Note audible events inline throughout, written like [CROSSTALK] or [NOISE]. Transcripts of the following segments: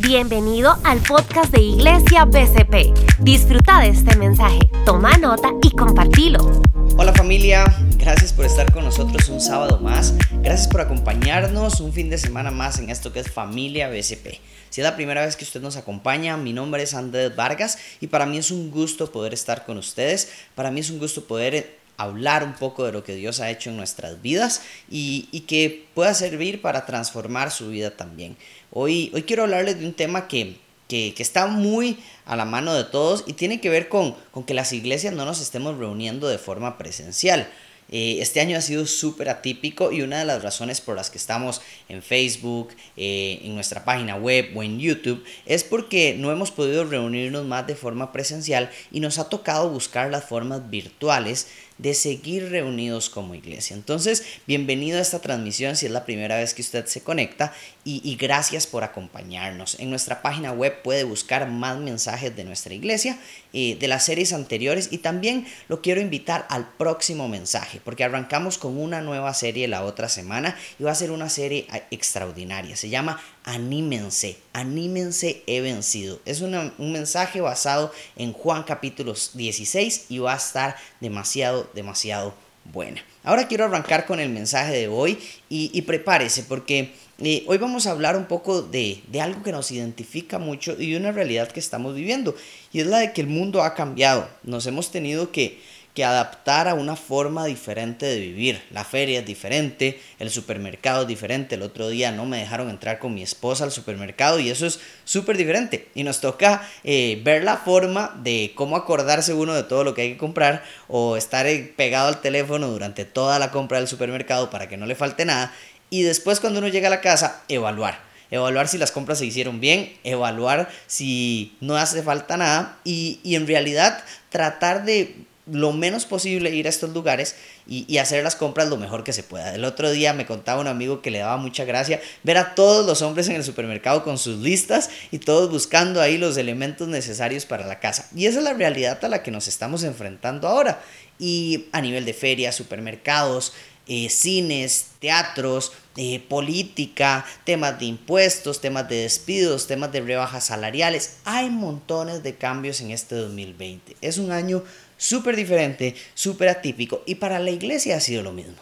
Bienvenido al podcast de Iglesia BCP. Disfruta de este mensaje, toma nota y compartilo. Hola familia, gracias por estar con nosotros un sábado más. Gracias por acompañarnos un fin de semana más en esto que es Familia BCP. Si es la primera vez que usted nos acompaña, mi nombre es Andrés Vargas y para mí es un gusto poder estar con ustedes. Para mí es un gusto poder hablar un poco de lo que Dios ha hecho en nuestras vidas y, que pueda servir para transformar su vida también. Hoy, hoy quiero hablarles de un tema que, que, que, está muy a la mano de todos y tiene que ver con, con que las iglesias no nos estemos reuniendo de forma presencial. Eh, este año ha sido súper atípico y una de las razones por las que estamos en Facebook, eh, en nuestra página web o en YouTube es porque no hemos podido reunirnos más de forma presencial y nos ha tocado buscar las formas virtuales de seguir reunidos como iglesia. Entonces, bienvenido a esta transmisión si es la primera vez que usted se conecta y, gracias por acompañarnos. En nuestra página web puede buscar más mensajes de nuestra iglesia, eh, de las series anteriores y también lo quiero invitar al próximo mensaje porque arrancamos con una nueva serie la otra semana y va a ser una serie ah, extraordinaria. Se llama Anímense, anímense, he vencido. Es un mensaje basado en Juan capítulo 16 y va a estar demasiado, demasiado buena. Ahora quiero arrancar con el mensaje de hoy y, prepárese porque eh, hoy vamos a hablar un poco de, de, algo que nos identifica mucho y de una realidad que estamos viviendo y es la de que el mundo ha cambiado. Nos hemos tenido que que adaptar a una forma diferente de vivir. La feria es diferente, el supermercado es diferente. El otro día no me dejaron entrar con mi esposa al supermercado y eso es súper diferente. Y nos toca eh, ver la forma de cómo acordarse uno de todo lo que hay que comprar o estar eh, pegado al teléfono durante toda la compra del supermercado para que no le falte nada. Y después cuando uno llega a la casa, evaluar evaluar si las compras se hicieron bien, evaluar si no hace falta nada y, y, en realidad tratar de lo menos posible ir a estos lugares y, hacer las compras lo mejor que se pueda. El otro día me contaba un amigo que le daba mucha gracia ver a todos los hombres en el supermercado con sus listas y todos buscando ahí los elementos necesarios para la casa. Y esa es la realidad a la que nos estamos enfrentando ahora. Y a nivel de ferias, supermercados, eh, cines, teatros, eh, política, temas de impuestos, temas de despidos, temas de rebajas salariales. Hay montones de cambios en este 2020. Es un año súper diferente, súper atípico y para la iglesia ha sido lo mismo.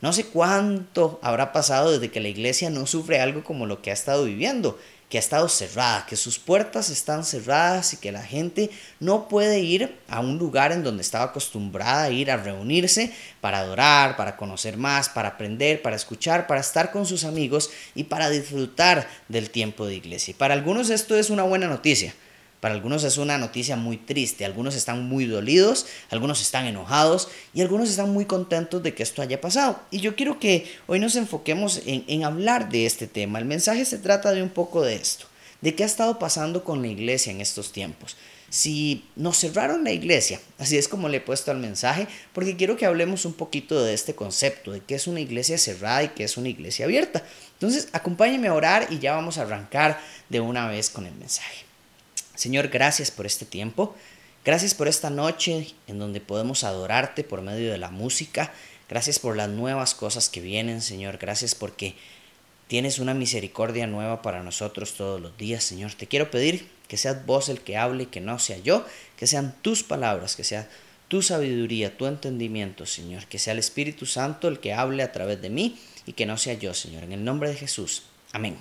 No sé cuánto habrá pasado desde que la iglesia no sufre algo como lo que ha estado viviendo, que ha estado cerrada, que sus puertas están cerradas y que la gente no puede ir a un lugar en donde estaba acostumbrada a ir a reunirse para adorar, para conocer más, para aprender, para escuchar, para estar con sus amigos y para disfrutar del tiempo de iglesia. Y para algunos esto es una buena noticia para algunos es una noticia muy triste, algunos están muy dolidos, algunos están enojados y algunos están muy contentos de que esto haya pasado. Y yo quiero que hoy nos enfoquemos en, hablar de este tema. El mensaje se trata de un poco de esto, de qué ha estado pasando con la iglesia en estos tiempos. Si nos cerraron la iglesia, así es como le he puesto al mensaje, porque quiero que hablemos un poquito de este concepto, de qué es una iglesia cerrada y qué es una iglesia abierta. Entonces, acompáñenme a orar y ya vamos a arrancar de una vez con el mensaje. Señor, gracias por este tiempo. Gracias por esta noche en donde podemos adorarte por medio de la música. Gracias por las nuevas cosas que vienen, Señor. Gracias porque tienes una misericordia nueva para nosotros todos los días, Señor. Te quiero pedir que seas vos el que hable, que no sea yo, que sean tus palabras, que sea tu sabiduría, tu entendimiento, Señor. Que sea el Espíritu Santo el que hable a través de mí y que no sea yo, Señor. En el nombre de Jesús. Amén.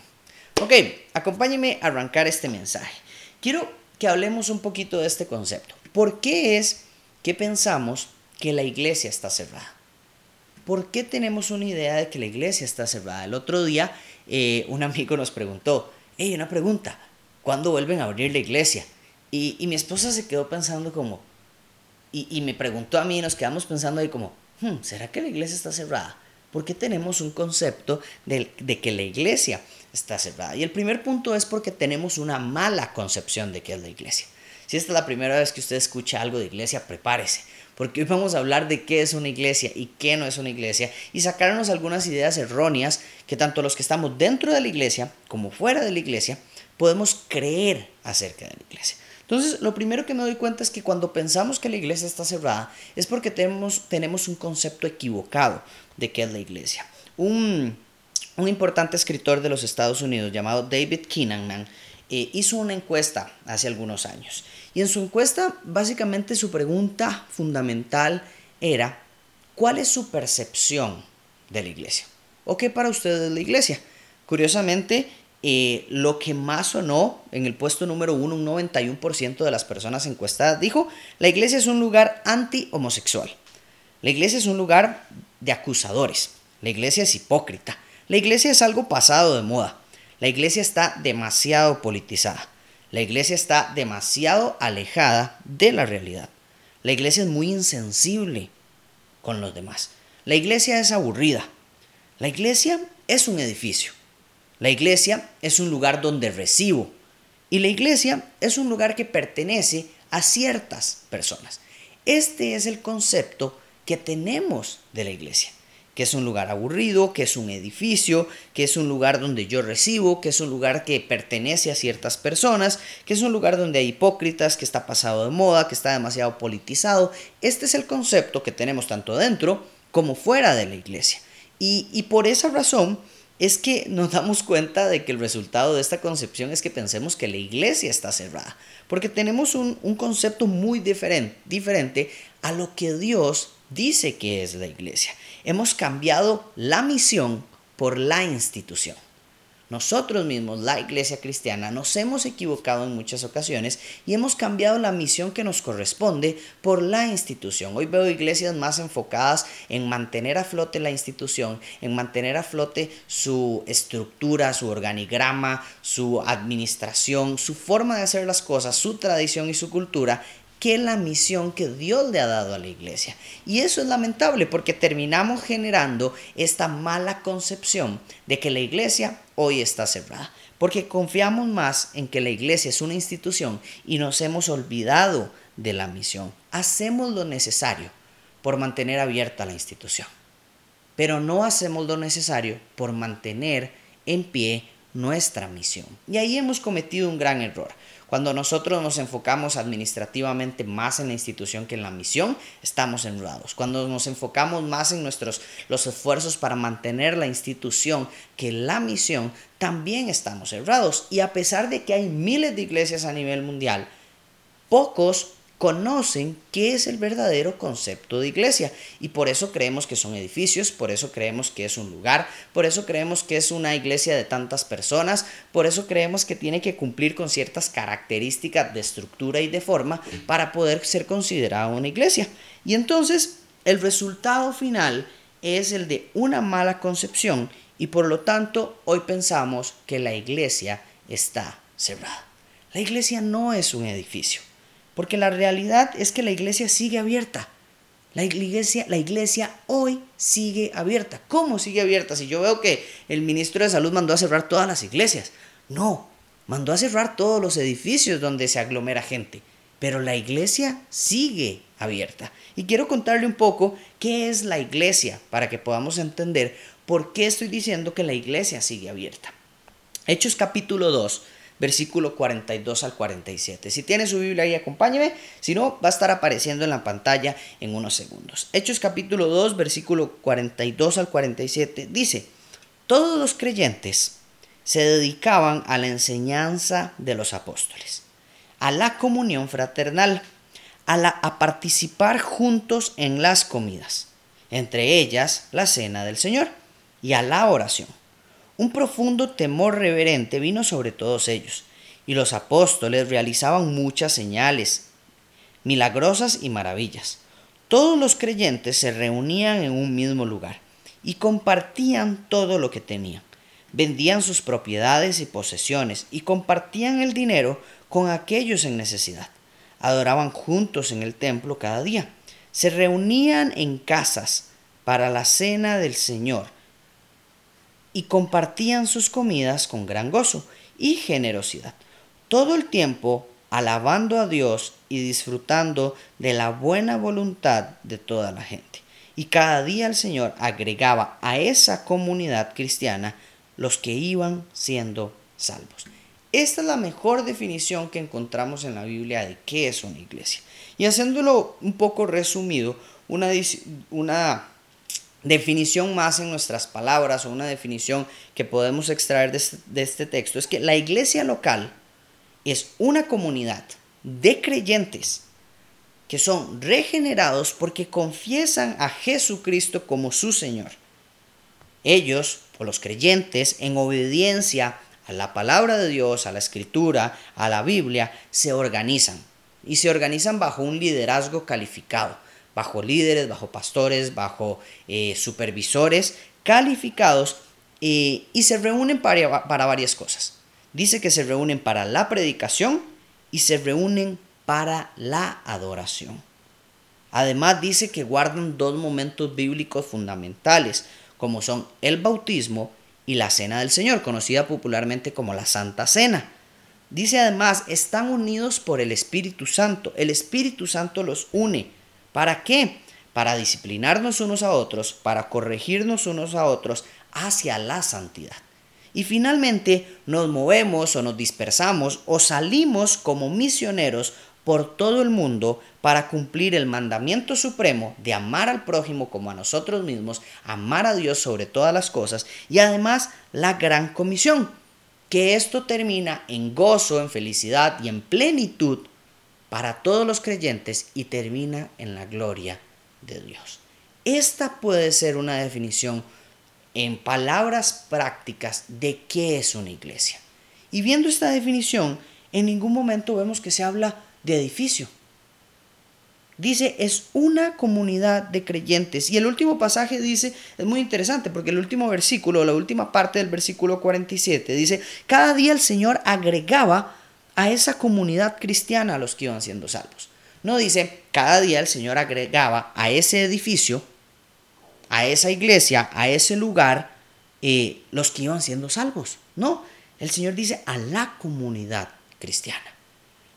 Ok, acompáñeme a arrancar este mensaje. Quiero que hablemos un poquito de este concepto. ¿Por qué es que pensamos que la iglesia está cerrada? ¿Por qué tenemos una idea de que la iglesia está cerrada? El otro día eh, un amigo nos preguntó, hey, una pregunta, ¿cuándo vuelven a abrir la iglesia? Y, mi esposa se quedó pensando como, y, me preguntó a mí y nos quedamos pensando ahí como, hmm, ¿será que la iglesia está cerrada? ¿Por qué tenemos un concepto de, de que la iglesia está cerrada. Y el primer punto es porque tenemos una mala concepción de qué es la iglesia. Si esta es la primera vez que usted escucha algo de iglesia, prepárese, porque hoy vamos a hablar de qué es una iglesia y qué no es una iglesia y sacarnos algunas ideas erróneas que tanto los que estamos dentro de la iglesia como fuera de la iglesia podemos creer acerca de la iglesia. Entonces, lo primero que me doy cuenta es que cuando pensamos que la iglesia está cerrada es porque tenemos, tenemos un concepto equivocado de qué es la iglesia. Un un importante escritor de los Estados Unidos llamado David Kinnaman eh, hizo una encuesta hace algunos años. Y en su encuesta, básicamente su pregunta fundamental era, ¿cuál es su percepción de la iglesia? ¿O qué para ustedes es la iglesia? Curiosamente, eh, lo que más sonó en el puesto número uno, un 91% de las personas encuestadas dijo, la iglesia es un lugar anti-homosexual. La iglesia es un lugar de acusadores. La iglesia es hipócrita. La iglesia es algo pasado de moda. La iglesia está demasiado politizada. La iglesia está demasiado alejada de la realidad. La iglesia es muy insensible con los demás. La iglesia es aburrida. La iglesia es un edificio. La iglesia es un lugar donde recibo. Y la iglesia es un lugar que pertenece a ciertas personas. Este es el concepto que tenemos de la iglesia que es un lugar aburrido, que es un edificio, que es un lugar donde yo recibo, que es un lugar que pertenece a ciertas personas, que es un lugar donde hay hipócritas, que está pasado de moda, que está demasiado politizado. Este es el concepto que tenemos tanto dentro como fuera de la iglesia. Y, por esa razón es que [LAUGHS] nos damos cuenta de que el resultado de esta concepción es que pensemos que la iglesia está cerrada, porque tenemos un, un concepto muy diferente, diferente a lo que Dios dice que es la iglesia. Hemos cambiado la misión por la institución. Nosotros mismos, la iglesia cristiana, nos hemos equivocado en muchas ocasiones y hemos cambiado la misión que nos corresponde por la institución. Hoy veo iglesias más enfocadas en mantener a flote la institución, en mantener a flote su estructura, su organigrama, su administración, su forma de hacer las cosas, su tradición y su cultura, que la misión que Dios le ha dado a la iglesia. Y eso es lamentable porque terminamos generando esta mala concepción de que la iglesia hoy está cerrada. Porque confiamos más en que la iglesia es una institución y nos hemos olvidado de la misión. Hacemos lo necesario por mantener abierta la institución. Pero no hacemos lo necesario por mantener en pie nuestra misión. Y ahí hemos cometido un gran error. Cuando nosotros nos enfocamos administrativamente más en la institución que en la misión, estamos enredados. Cuando nos enfocamos más en nuestros los esfuerzos para mantener la institución que la misión, también estamos errados. Y a pesar de que hay miles de iglesias a nivel mundial, pocos conocen qué es el verdadero concepto de iglesia y por eso creemos que son edificios, por eso creemos que es un lugar, por eso creemos que es una iglesia de tantas personas, por eso creemos que tiene que cumplir con ciertas características de estructura y de forma para poder ser considerada una iglesia. Y entonces el resultado final es el de una mala concepción y por lo tanto hoy pensamos que la iglesia está cerrada. La iglesia no es un edificio. Porque la realidad es que la iglesia sigue abierta. La iglesia, la iglesia hoy sigue abierta. ¿Cómo sigue abierta? Si yo veo que el ministro de Salud mandó a cerrar todas las iglesias. No, mandó a cerrar todos los edificios donde se aglomera gente. Pero la iglesia sigue abierta. Y quiero contarle un poco qué es la iglesia para que podamos entender por qué estoy diciendo que la iglesia sigue abierta. Hechos capítulo 2 versículo 42 al 47. Si tiene su Biblia ahí, acompáñeme. Si no, va a estar apareciendo en la pantalla en unos segundos. Hechos capítulo 2, versículo 42 al 47 dice, todos los creyentes se dedicaban a la enseñanza de los apóstoles, a la comunión fraternal, a, la, a participar juntos en las comidas, entre ellas la cena del Señor, y a la oración. Un profundo temor reverente vino sobre todos ellos, y los apóstoles realizaban muchas señales, milagrosas y maravillas. Todos los creyentes se reunían en un mismo lugar y compartían todo lo que tenían. Vendían sus propiedades y posesiones y compartían el dinero con aquellos en necesidad. Adoraban juntos en el templo cada día. Se reunían en casas para la cena del Señor y compartían sus comidas con gran gozo y generosidad, todo el tiempo alabando a Dios y disfrutando de la buena voluntad de toda la gente. Y cada día el Señor agregaba a esa comunidad cristiana los que iban siendo salvos. Esta es la mejor definición que encontramos en la Biblia de qué es una iglesia. Y haciéndolo un poco resumido, una, una definición más en nuestras palabras o una definición que podemos extraer de este, texto es que la iglesia local es una comunidad de creyentes que son regenerados porque confiesan a Jesucristo como su Señor. Ellos, o los creyentes, en obediencia a la palabra de Dios, a la escritura, a la Biblia, se organizan. Y se organizan bajo un liderazgo calificado, bajo líderes, bajo pastores, bajo eh, supervisores calificados eh, y se reúnen para, para varias cosas. Dice que se reúnen para la predicación y se reúnen para la adoración. Además dice que guardan dos momentos bíblicos fundamentales, como son el bautismo y la cena del Señor, conocida popularmente como la Santa Cena. Dice además, están unidos por el Espíritu Santo. El Espíritu Santo los une. ¿Para qué? Para disciplinarnos unos a otros, para corregirnos unos a otros hacia la santidad. Y finalmente nos movemos o nos dispersamos o salimos como misioneros por todo el mundo para cumplir el mandamiento supremo de amar al prójimo como a nosotros mismos, amar a Dios sobre todas las cosas y además la gran comisión, que esto termina en gozo, en felicidad y en plenitud para todos los creyentes y termina en la gloria de Dios. Esta puede ser una definición en palabras prácticas de qué es una iglesia. Y viendo esta definición, en ningún momento vemos que se habla de edificio. Dice, es una comunidad de creyentes. Y el último pasaje dice, es muy interesante, porque el último versículo, la última parte del versículo 47, dice, cada día el Señor agregaba a esa comunidad cristiana los que iban siendo salvos. No dice, cada día el Señor agregaba a ese edificio, a esa iglesia, a ese lugar, eh, los que iban siendo salvos. No, el Señor dice a la comunidad cristiana.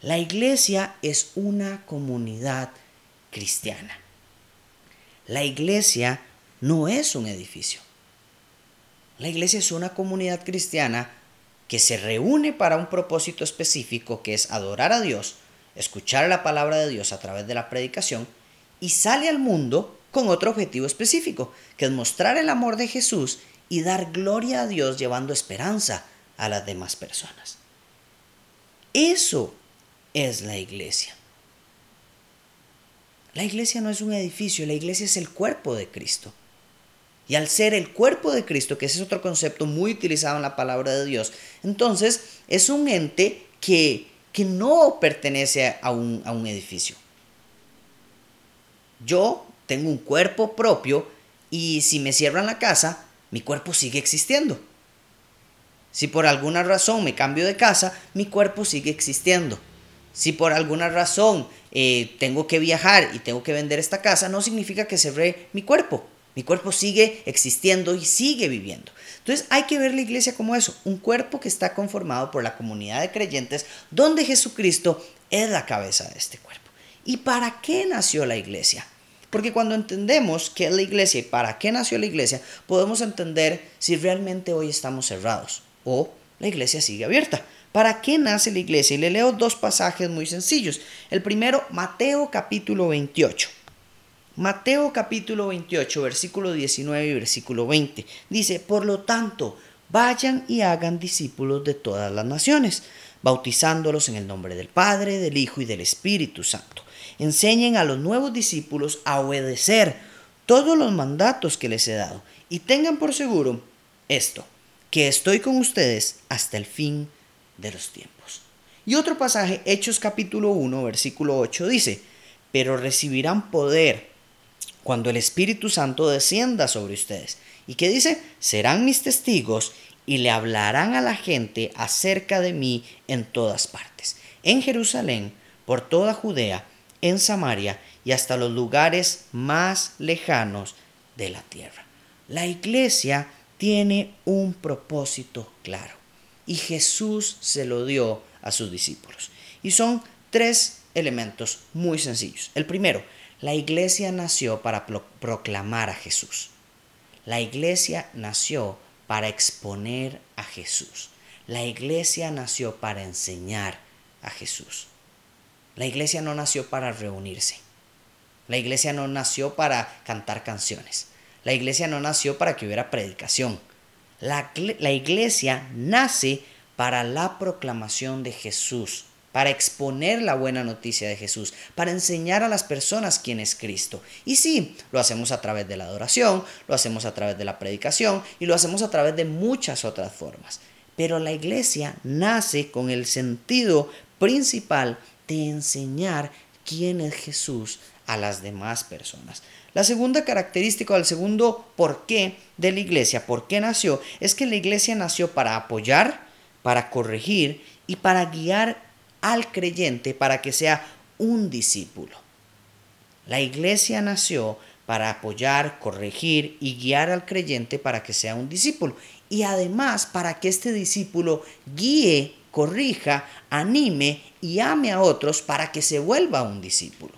La iglesia es una comunidad cristiana. La iglesia no es un edificio. La iglesia es una comunidad cristiana que se reúne para un propósito específico que es adorar a Dios, escuchar la palabra de Dios a través de la predicación y sale al mundo con otro objetivo específico, que es mostrar el amor de Jesús y dar gloria a Dios llevando esperanza a las demás personas. Eso es la iglesia. La iglesia no es un edificio, la iglesia es el cuerpo de Cristo. Y al ser el cuerpo de Cristo, que ese es otro concepto muy utilizado en la palabra de Dios, entonces es un ente que, que no pertenece a un, a un edificio. Yo tengo un cuerpo propio y si me cierran la casa, mi cuerpo sigue existiendo. Si por alguna razón me cambio de casa, mi cuerpo sigue existiendo. Si por alguna razón eh, tengo que viajar y tengo que vender esta casa, no significa que cerré mi cuerpo. Mi cuerpo sigue existiendo y sigue viviendo. Entonces hay que ver la iglesia como eso, un cuerpo que está conformado por la comunidad de creyentes donde Jesucristo es la cabeza de este cuerpo. ¿Y para qué nació la iglesia? Porque cuando entendemos qué es la iglesia y para qué nació la iglesia, podemos entender si realmente hoy estamos cerrados o la iglesia sigue abierta. ¿Para qué nace la iglesia? Y le leo dos pasajes muy sencillos. El primero, Mateo capítulo 28. Mateo capítulo 28, versículo 19 y versículo 20. Dice, por lo tanto, vayan y hagan discípulos de todas las naciones, bautizándolos en el nombre del Padre, del Hijo y del Espíritu Santo. Enseñen a los nuevos discípulos a obedecer todos los mandatos que les he dado y tengan por seguro esto, que estoy con ustedes hasta el fin de los tiempos. Y otro pasaje, Hechos capítulo 1, versículo 8, dice, pero recibirán poder cuando el Espíritu Santo descienda sobre ustedes. ¿Y qué dice? Serán mis testigos y le hablarán a la gente acerca de mí en todas partes, en Jerusalén, por toda Judea, en Samaria y hasta los lugares más lejanos de la tierra. La iglesia tiene un propósito claro y Jesús se lo dio a sus discípulos. Y son tres elementos muy sencillos. El primero, la iglesia nació para proclamar a Jesús. La iglesia nació para exponer a Jesús. La iglesia nació para enseñar a Jesús. La iglesia no nació para reunirse. La iglesia no nació para cantar canciones. La iglesia no nació para que hubiera predicación. La, iglesia nace para la proclamación de Jesús, para exponer la buena noticia de Jesús, para enseñar a las personas quién es Cristo. Y sí, lo hacemos a través de la adoración, lo hacemos a través de la predicación y lo hacemos a través de muchas otras formas. Pero la iglesia nace con el sentido principal de enseñar quién es Jesús a las demás personas. La segunda característica el segundo porqué de la iglesia, por qué nació, es que la iglesia nació para apoyar, para corregir y para guiar al creyente para que sea un discípulo. La iglesia nació para apoyar, corregir y guiar al creyente para que sea un discípulo. Y además para que este discípulo guíe, corrija, anime y ame a otros para que se vuelva un discípulo.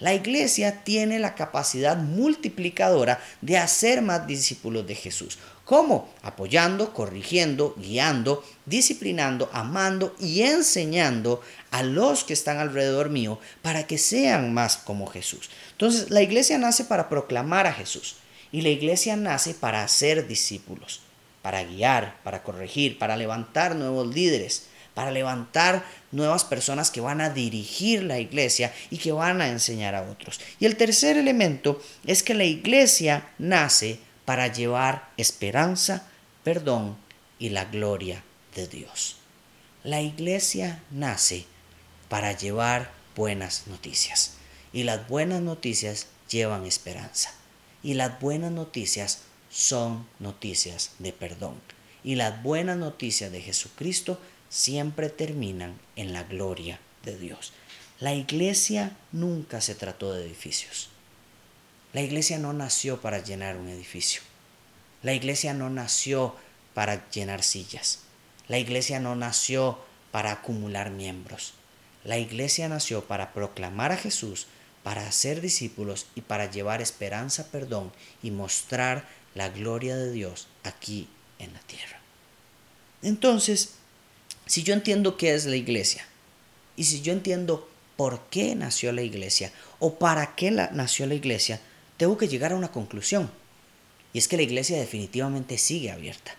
La iglesia tiene la capacidad multiplicadora de hacer más discípulos de Jesús. ¿Cómo? Apoyando, corrigiendo, guiando, disciplinando, amando y enseñando a los que están alrededor mío para que sean más como Jesús. Entonces, la iglesia nace para proclamar a Jesús y la iglesia nace para hacer discípulos, para guiar, para corregir, para levantar nuevos líderes, para levantar nuevas personas que van a dirigir la iglesia y que van a enseñar a otros. Y el tercer elemento es que la iglesia nace para llevar esperanza, perdón y la gloria de Dios. La iglesia nace para llevar buenas noticias y las buenas noticias llevan esperanza y las buenas noticias son noticias de perdón y las buenas noticias de Jesucristo siempre terminan en la gloria de Dios. La iglesia nunca se trató de edificios. La iglesia no nació para llenar un edificio. La iglesia no nació para llenar sillas. La iglesia no nació para acumular miembros. La iglesia nació para proclamar a Jesús, para hacer discípulos y para llevar esperanza, perdón y mostrar la gloria de Dios aquí en la tierra. Entonces, si yo entiendo qué es la iglesia y si yo entiendo por qué nació la iglesia o para qué nació la iglesia, tengo que llegar a una conclusión. Y es que la iglesia definitivamente sigue abierta.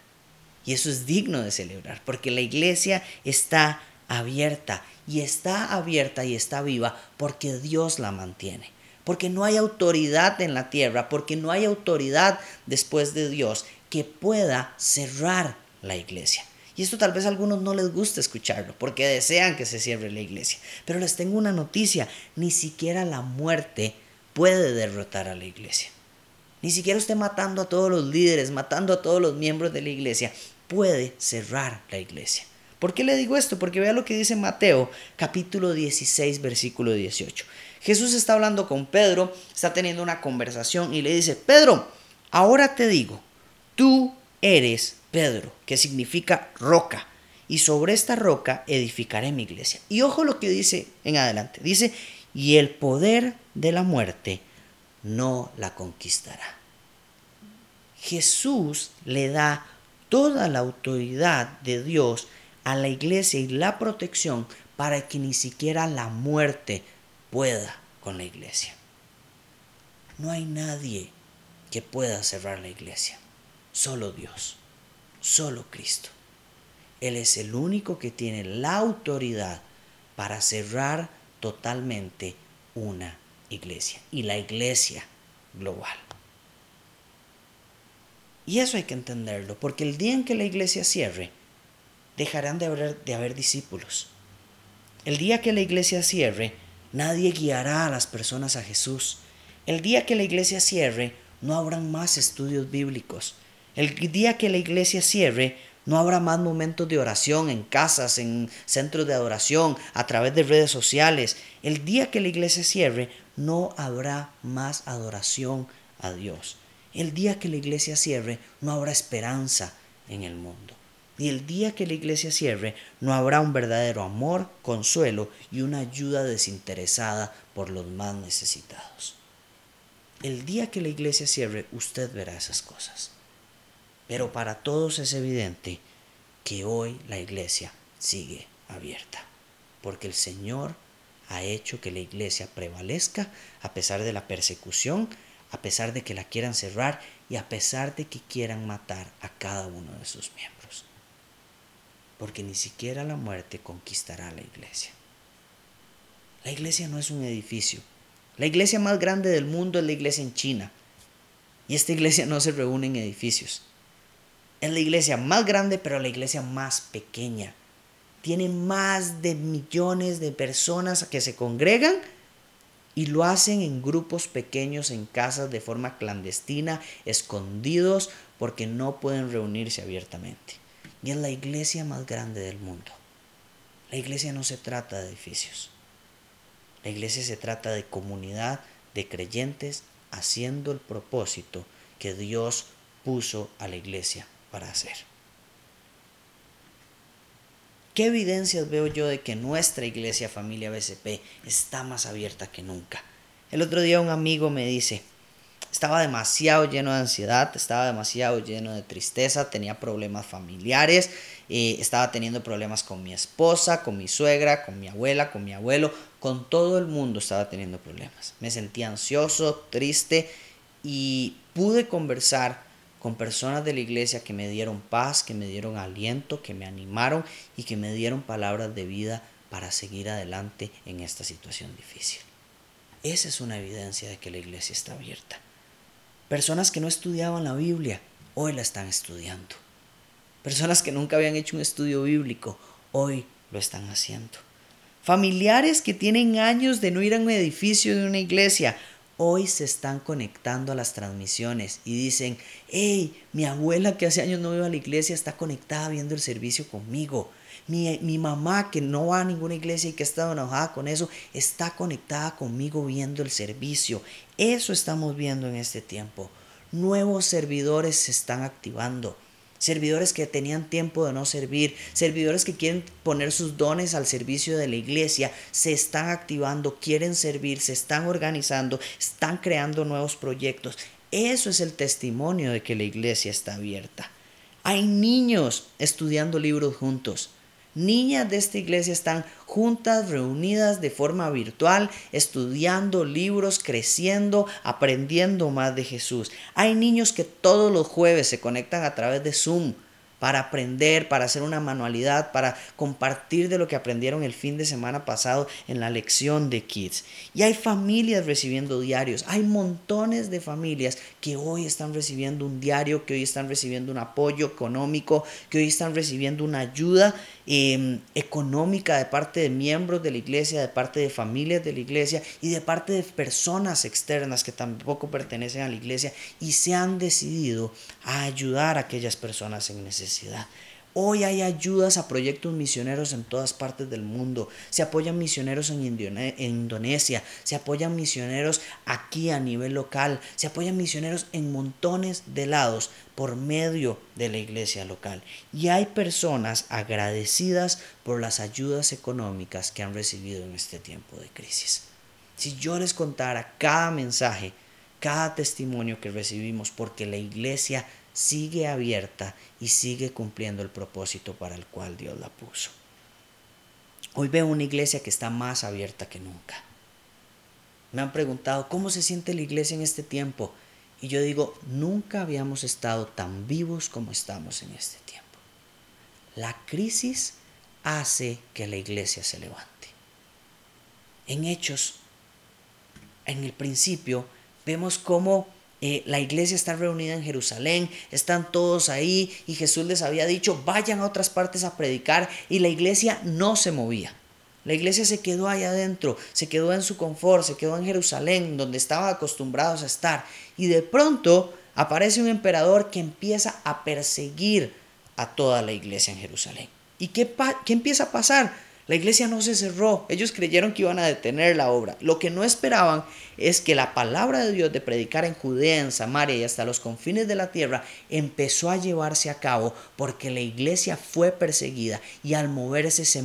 Y eso es digno de celebrar, porque la iglesia está abierta y está abierta y está viva porque Dios la mantiene. Porque no hay autoridad en la tierra, porque no hay autoridad después de Dios que pueda cerrar la iglesia. Y esto tal vez a algunos no les gusta escucharlo, porque desean que se cierre la iglesia. Pero les tengo una noticia, ni siquiera la muerte puede derrotar a la iglesia. Ni siquiera usted matando a todos los líderes, matando a todos los miembros de la iglesia, puede cerrar la iglesia. ¿Por qué le digo esto? Porque vea lo que dice Mateo capítulo 16 versículo 18. Jesús está hablando con Pedro, está teniendo una conversación y le dice, Pedro, ahora te digo, tú eres Pedro, que significa roca, y sobre esta roca edificaré mi iglesia. Y ojo lo que dice en adelante, dice, y el poder de la muerte no la conquistará. Jesús le da toda la autoridad de Dios a la iglesia y la protección para que ni siquiera la muerte pueda con la iglesia. No hay nadie que pueda cerrar la iglesia, solo Dios solo Cristo. Él es el único que tiene la autoridad para cerrar totalmente una iglesia y la iglesia global. Y eso hay que entenderlo, porque el día en que la iglesia cierre, dejarán de haber, de haber discípulos. El día que la iglesia cierre, nadie guiará a las personas a Jesús. El día que la iglesia cierre, no habrán más estudios bíblicos. El día que la iglesia cierre, no habrá más momentos de oración en casas, en centros de adoración, a través de redes sociales. El día que la iglesia cierre, no habrá más adoración a Dios. El día que la iglesia cierre, no habrá esperanza en el mundo. Y el día que la iglesia cierre, no habrá un verdadero amor, consuelo y una ayuda desinteresada por los más necesitados. El día que la iglesia cierre, usted verá esas cosas. Pero para todos es evidente que hoy la iglesia sigue abierta, porque el Señor ha hecho que la iglesia prevalezca a pesar de la persecución, a pesar de que la quieran cerrar y a pesar de que quieran matar a cada uno de sus miembros. porque ni siquiera la muerte conquistará la iglesia. La iglesia no es un edificio. La iglesia más grande del mundo es la iglesia en China. Y esta iglesia no se reúne en edificios. Es la iglesia más grande, pero la iglesia más pequeña. Tiene más de millones de personas que se congregan y lo hacen en grupos pequeños en casas de forma clandestina, escondidos, porque no pueden reunirse abiertamente. Y es la iglesia más grande del mundo. La iglesia no se trata de edificios. La iglesia se trata de comunidad de creyentes haciendo el propósito que Dios puso a la iglesia para hacer. ¿Qué evidencias veo yo de que nuestra iglesia familia BCP está más abierta que nunca? El otro día un amigo me dice, estaba demasiado lleno de ansiedad, estaba demasiado lleno de tristeza, tenía problemas familiares, eh, estaba teniendo problemas con mi esposa, con mi suegra, con mi abuela, con mi abuelo, con todo el mundo estaba teniendo problemas. Me sentía ansioso, triste y pude conversar con personas de la iglesia que me dieron paz, que me dieron aliento, que me animaron y que me dieron palabras de vida para seguir adelante en esta situación difícil. Esa es una evidencia de que la iglesia está abierta. Personas que no estudiaban la Biblia, hoy la están estudiando. Personas que nunca habían hecho un estudio bíblico, hoy lo están haciendo. Familiares que tienen años de no ir a un edificio de una iglesia, hoy se están conectando a las transmisiones y dicen, hey, mi abuela que hace años no iba a la iglesia está conectada viendo el servicio conmigo. Mi, mi, mamá que no va a ninguna iglesia y que ha estado enojada con eso, está conectada conmigo viendo el servicio. Eso estamos viendo en este tiempo. Nuevos servidores se están activando. Servidores que tenían tiempo de no servir, servidores que quieren poner sus dones al servicio de la iglesia, se están activando, quieren servir, se están organizando, están creando nuevos proyectos. Eso es el testimonio de que la iglesia está abierta. Hay niños estudiando libros juntos. Niñas de esta iglesia están juntas, reunidas de forma virtual, estudiando libros, creciendo, aprendiendo más de Jesús. Hay niños que todos los jueves se conectan a través de Zoom para aprender, para hacer una manualidad, para compartir de lo que aprendieron el fin de semana pasado en la lección de Kids. Y hay familias recibiendo diarios, hay montones de familias que hoy están recibiendo un diario, que hoy están recibiendo un apoyo económico, que hoy están recibiendo una ayuda em, económica de parte de miembros de la iglesia, de parte de familias de la iglesia y de parte de personas externas que tampoco pertenecen a la iglesia y se han decidido a ayudar a aquellas personas en necesidad. Hoy hay ayudas a proyectos misioneros en todas partes del mundo. Se apoyan misioneros en, Indonesia, se apoyan misioneros aquí a nivel local, se apoyan misioneros en montones de lados por medio de la iglesia local. Y hay personas agradecidas por las ayudas económicas que han recibido en este tiempo de crisis. Si yo les contara cada mensaje, cada testimonio que recibimos, porque la iglesia sigue abierta y sigue cumpliendo el propósito para el cual Dios la puso. Hoy veo una iglesia que está más abierta que nunca. Me han preguntado, ¿cómo se siente la iglesia en este tiempo? Y yo digo, nunca habíamos estado tan vivos como estamos en este tiempo. La crisis hace que la iglesia se levante. En Hechos, en el principio, vemos cómo eh, la iglesia está reunida en Jerusalén, están todos ahí y Jesús les había dicho, vayan a otras partes a predicar y la iglesia no se movía. La iglesia se quedó ahí adentro, se quedó en su confort, se quedó en Jerusalén, donde estaban acostumbrados a estar. Y de pronto aparece un emperador que empieza a perseguir a toda la iglesia en Jerusalén. ¿Y qué, qué empieza a pasar? La iglesia no se cerró, ellos creyeron que iban a detener la obra. Lo que no esperaban es que la palabra de Dios de predicar en Judea, en Samaria y hasta los confines de la tierra empezó a llevarse a cabo porque la iglesia fue perseguida y al moverse se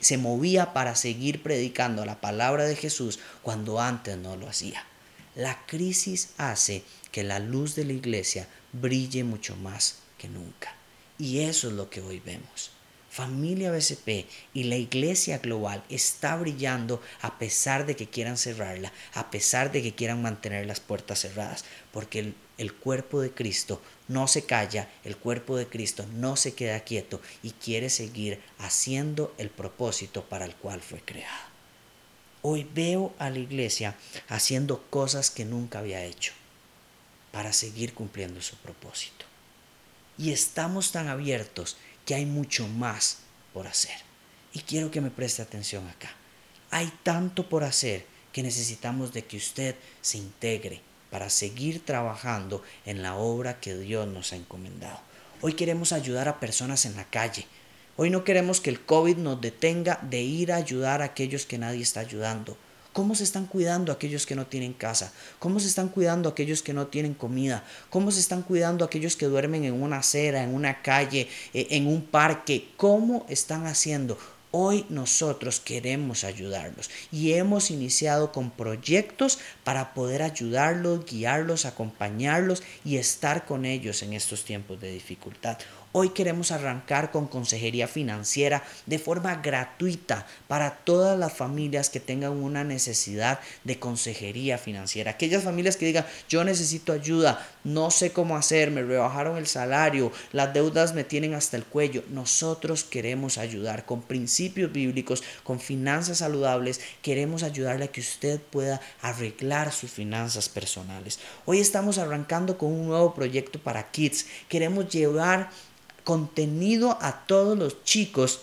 se movía para seguir predicando la palabra de Jesús cuando antes no lo hacía. La crisis hace que la luz de la iglesia brille mucho más que nunca. Y eso es lo que hoy vemos Familia BCP y la iglesia global está brillando a pesar de que quieran cerrarla, a pesar de que quieran mantener las puertas cerradas, porque el, el, cuerpo de Cristo no se calla, el cuerpo de Cristo no se queda quieto y quiere seguir haciendo el propósito para el cual fue creado. Hoy veo a la iglesia haciendo cosas que nunca había hecho para seguir cumpliendo su propósito. Y estamos tan abiertos que hay mucho más por hacer. Y quiero que me preste atención acá. Hay tanto por hacer que necesitamos de que usted se integre para seguir trabajando en la obra que Dios nos ha encomendado. Hoy queremos ayudar a personas en la calle. Hoy no queremos que el COVID nos detenga de ir a ayudar a aquellos que nadie está ayudando. ¿Cómo se están cuidando aquellos que no tienen casa? ¿Cómo se están cuidando aquellos que no tienen comida? ¿Cómo se están cuidando aquellos que duermen en una acera, en una calle, eh, en un parque? ¿Cómo están haciendo? Hoy nosotros queremos ayudarlos y hemos iniciado con proyectos para poder ayudarlos, guiarlos, acompañarlos y estar con ellos en estos tiempos de dificultad. Hoy queremos arrancar con consejería financiera de forma gratuita para todas las familias que tengan una necesidad de consejería financiera. Aquellas familias que digan, yo necesito ayuda, no sé cómo hacer, me rebajaron el salario, las deudas me tienen hasta el cuello. Nosotros queremos ayudar con principios bíblicos, con finanzas saludables. Queremos ayudarle a que usted pueda arreglar sus finanzas personales. Hoy estamos arrancando con un nuevo proyecto para Kids. Queremos llevar contenido a todos los chicos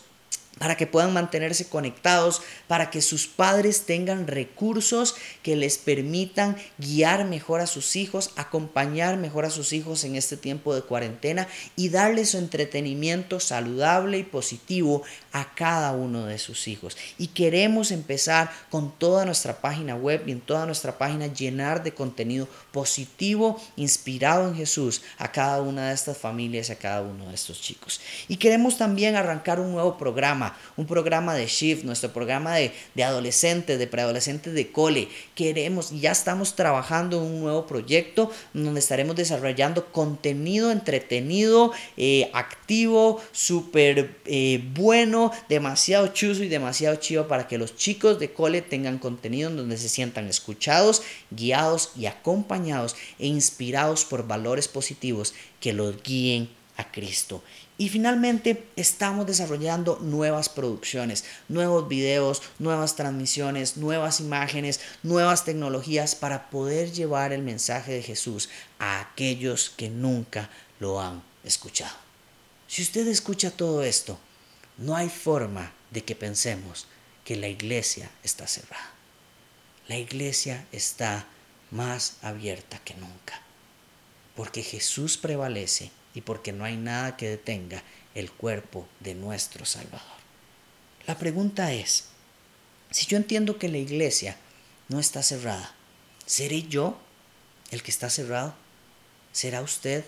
para que puedan mantenerse conectados, para que sus padres tengan recursos que les permitan guiar mejor a sus hijos, acompañar mejor a sus hijos en este tiempo de cuarentena y darles su entretenimiento saludable y positivo a cada uno de sus hijos. Y queremos empezar con toda nuestra página web y en toda nuestra página llenar de contenido positivo, inspirado en Jesús a cada una de estas familias, a cada uno de estos chicos. Y queremos también arrancar un nuevo programa un programa de Shift, nuestro programa de, de adolescentes, de preadolescentes de cole. Queremos, ya estamos trabajando en un nuevo proyecto donde estaremos desarrollando contenido entretenido, eh, activo, súper eh, bueno, demasiado chuzo y demasiado chido para que los chicos de cole tengan contenido en donde se sientan escuchados, guiados y acompañados e inspirados por valores positivos que los guíen a Cristo. Y finalmente estamos desarrollando nuevas producciones, nuevos videos, nuevas transmisiones, nuevas imágenes, nuevas tecnologías para poder llevar el mensaje de Jesús a aquellos que nunca lo han escuchado. Si usted escucha todo esto, no hay forma de que pensemos que la iglesia está cerrada. La iglesia está más abierta que nunca, porque Jesús prevalece y porque no hay nada que detenga el cuerpo de nuestro Salvador. La pregunta es, si yo entiendo que la iglesia no está cerrada, ¿seré yo el que está cerrado? ¿Será usted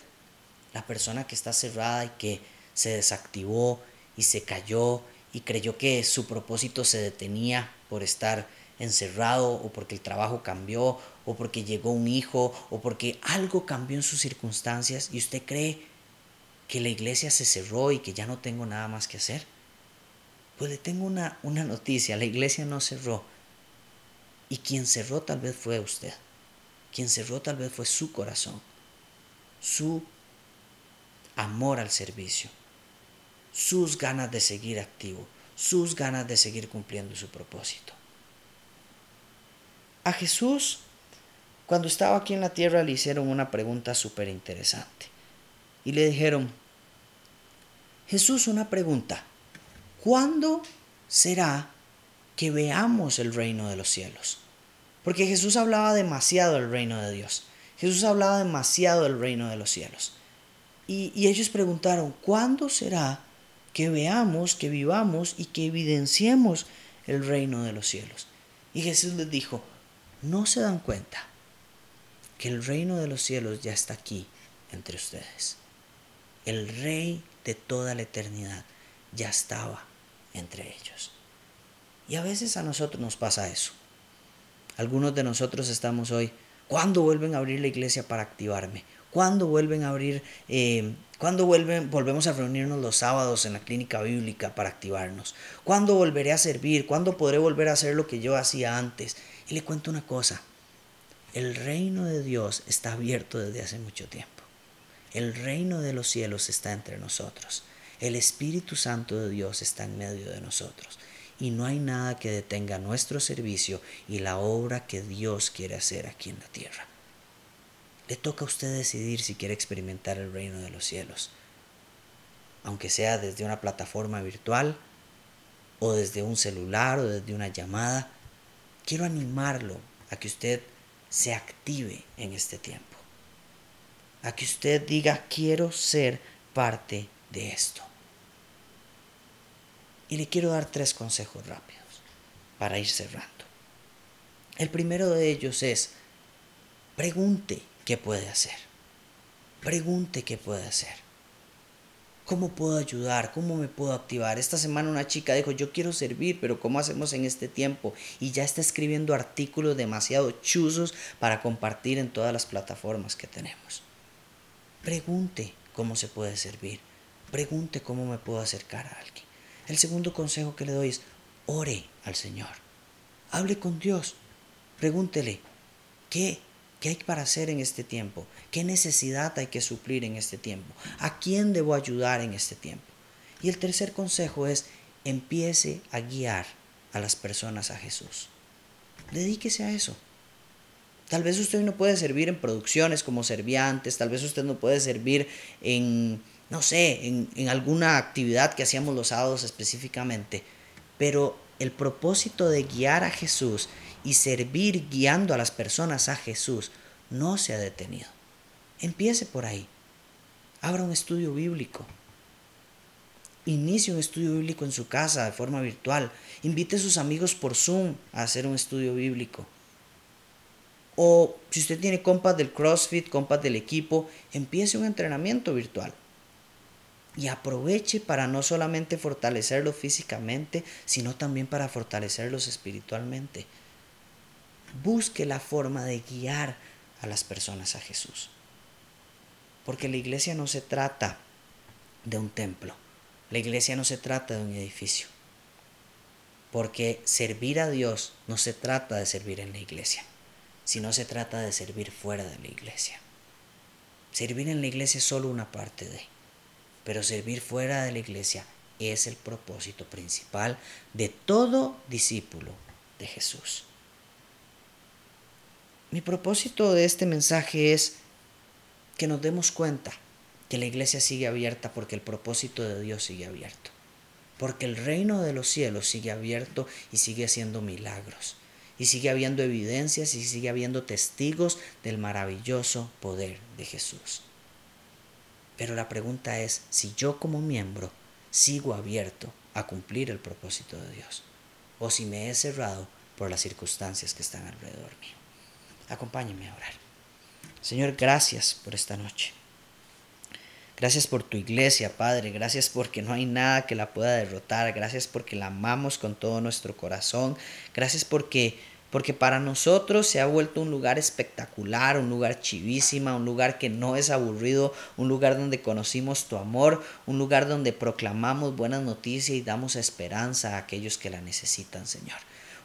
la persona que está cerrada y que se desactivó y se cayó y creyó que su propósito se detenía por estar encerrado o porque el trabajo cambió o porque llegó un hijo o porque algo cambió en sus circunstancias y usted cree que la iglesia se cerró y que ya no tengo nada más que hacer? Pues le tengo una, una noticia, la iglesia no cerró. Y quien cerró tal vez fue usted. Quien cerró tal vez fue su corazón, su amor al servicio, sus ganas de seguir activo, sus ganas de seguir cumpliendo su propósito. A Jesús, cuando estaba aquí en la tierra, le hicieron una pregunta súper interesante. Y le dijeron, Jesús una pregunta. ¿Cuándo será que veamos el reino de los cielos? Porque Jesús hablaba demasiado del reino de Dios. Jesús hablaba demasiado del reino de los cielos. Y, ellos preguntaron, ¿cuándo será que veamos, que vivamos y que evidenciemos el reino de los cielos? Y Jesús les dijo, ¿no se dan cuenta que el reino de los cielos ya está aquí entre ustedes? El rey de toda la eternidad ya estaba entre ellos. Y a veces a nosotros nos pasa eso. Algunos de nosotros estamos hoy ¿Cuándo vuelven a abrir la iglesia para activarme? ¿Cuándo vuelven a abrir, eh, cuándo vuelven, volvemos a reunirnos los sábados en la clínica bíblica para activarnos? ¿Cuándo volveré a servir? ¿Cuándo podré volver a hacer lo que yo hacía antes? Y le cuento una cosa, el reino de Dios está abierto desde hace mucho tiempo. El reino de los cielos está entre nosotros. El Espíritu Santo de Dios está en medio de nosotros. Y no hay nada que detenga nuestro servicio y la obra que Dios quiere hacer aquí en la tierra. Le toca a usted decidir si quiere experimentar el reino de los cielos, aunque sea desde una plataforma virtual o desde un celular o desde una llamada. Quiero animarlo a que usted se active en este tiempo, a que usted diga quiero ser parte de esto. Y le quiero dar tres consejos rápidos para ir cerrando. El primero de ellos es, pregunte qué puede hacer. Pregunte qué puede hacer. ¿Cómo puedo ayudar? ¿Cómo me puedo activar? Esta semana una chica dijo, yo quiero servir, pero ¿cómo hacemos en este tiempo? Y ya está escribiendo artículos demasiado chuzos para compartir en todas las plataformas que tenemos. Pregunte cómo se puede servir. Pregunte cómo me puedo acercar a alguien. El segundo consejo que le doy es, ore al Señor. Hable con Dios. Pregúntele, ¿qué ¿Qué hay para hacer en este tiempo? ¿Qué necesidad hay que suplir en este tiempo? ¿A quién debo ayudar en este tiempo? Y el tercer consejo es, empiece a guiar a las personas a Jesús. Dedíquese a eso. Tal vez usted no puede servir en producciones como servía antes, tal vez usted no puede servir en, no sé, en, en alguna actividad que hacíamos los sábados específicamente, pero el propósito de guiar a Jesús y servir guiando a las personas a Jesús no se ha detenido. Empiece por ahí. Abra un estudio bíblico. Inicie un estudio bíblico en su casa de forma virtual. Invite a sus amigos por Zoom a hacer un estudio bíblico. O si usted tiene compas del CrossFit, compas del equipo, empiece un entrenamiento virtual. Y aproveche para no solamente fortalecerlos físicamente, sino también para fortalecerlos espiritualmente busque la forma de guiar a las personas a Jesús. Porque la iglesia no se trata de un templo, la iglesia no se trata de un edificio. Porque servir a Dios no se trata de servir en la iglesia, sino se trata de servir fuera de la iglesia. Servir en la iglesia es solo una parte de, pero servir fuera de la iglesia es el propósito principal de todo discípulo de Jesús. Mi propósito de este mensaje es que nos demos cuenta que la iglesia sigue abierta porque el propósito de Dios sigue abierto. Porque el reino de los cielos sigue abierto y sigue haciendo milagros. Y sigue habiendo evidencias y sigue habiendo testigos del maravilloso poder de Jesús. Pero la pregunta es si yo como miembro sigo abierto a cumplir el propósito de Dios o si me he cerrado por las circunstancias que están alrededor mío. Acompáñenme a orar. Señor, gracias por esta noche. Gracias por tu iglesia, Padre. Gracias porque no hay nada que la pueda derrotar. Gracias porque la amamos con todo nuestro corazón. Gracias porque porque para nosotros se ha vuelto un lugar espectacular, un lugar chivísima, un lugar que no es aburrido, un lugar donde conocimos tu amor, un lugar donde proclamamos buenas noticias y damos esperanza a aquellos que la necesitan, Señor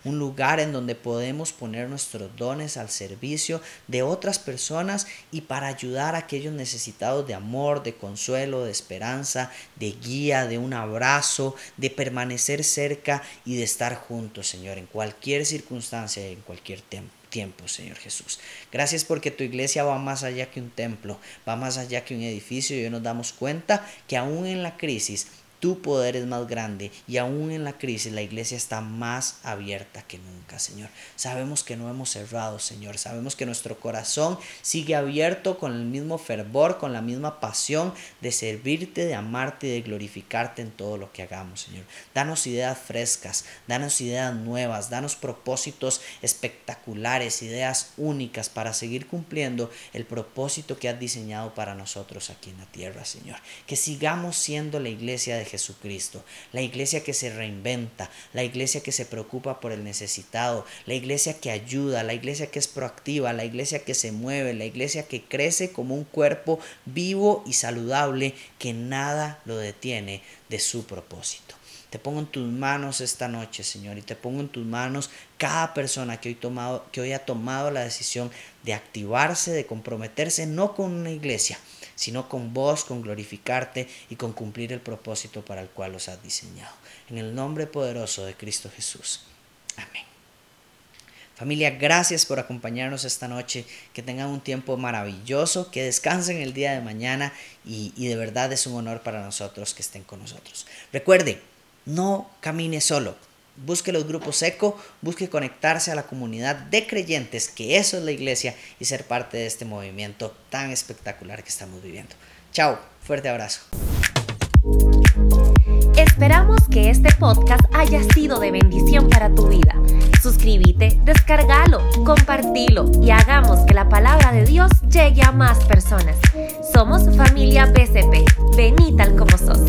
un lugar en donde podemos poner nuestros dones al servicio de otras personas y para ayudar a aquellos necesitados de amor, de consuelo, de esperanza, de guía, de un abrazo, de permanecer cerca y de estar juntos, Señor, en cualquier circunstancia y en cualquier tiempo Señor Jesús. Gracias porque tu iglesia va más allá que un templo, va más allá que un edificio y hoy nos damos cuenta que aún en la crisis tu poder es más grande y aún en la crisis la iglesia está más abierta que nunca, Señor. Sabemos que no hemos cerrado, Señor. Sabemos que nuestro corazón sigue abierto con el mismo fervor, con la misma pasión de servirte, de amarte y de glorificarte en todo lo que hagamos, Señor. Danos ideas frescas, danos ideas nuevas, danos propósitos espectaculares, ideas únicas para seguir cumpliendo el propósito que has diseñado para nosotros aquí en la tierra, Señor. Que sigamos siendo la iglesia de Jesucristo, la iglesia que se reinventa, la iglesia que se preocupa por el necesitado, la iglesia que ayuda, la iglesia que es proactiva, la iglesia que se mueve, la iglesia que crece como un cuerpo vivo y saludable que nada lo detiene de su propósito. Te pongo en tus manos esta noche, Señor, y te pongo en tus manos cada persona que hoy, tomado, que hoy ha tomado la decisión de activarse, de comprometerse, no con una iglesia, sino con vos, con glorificarte y con cumplir el propósito para el cual los has diseñado. En el nombre poderoso de Cristo Jesús. Amén. Familia, gracias por acompañarnos esta noche. Que tengan un tiempo maravilloso, que descansen el día de mañana y, y de verdad es un honor para nosotros que estén con nosotros. Recuerde, no camine solo. Busque los grupos ECO, busque conectarse a la comunidad de creyentes, que eso es la iglesia, y ser parte de este movimiento tan espectacular que estamos viviendo. Chao, fuerte abrazo. Esperamos que este podcast haya sido de bendición para tu vida. Suscríbete, descárgalo, compartilo y hagamos que la palabra de Dios llegue a más personas. Somos familia BCP. Ven tal como sos.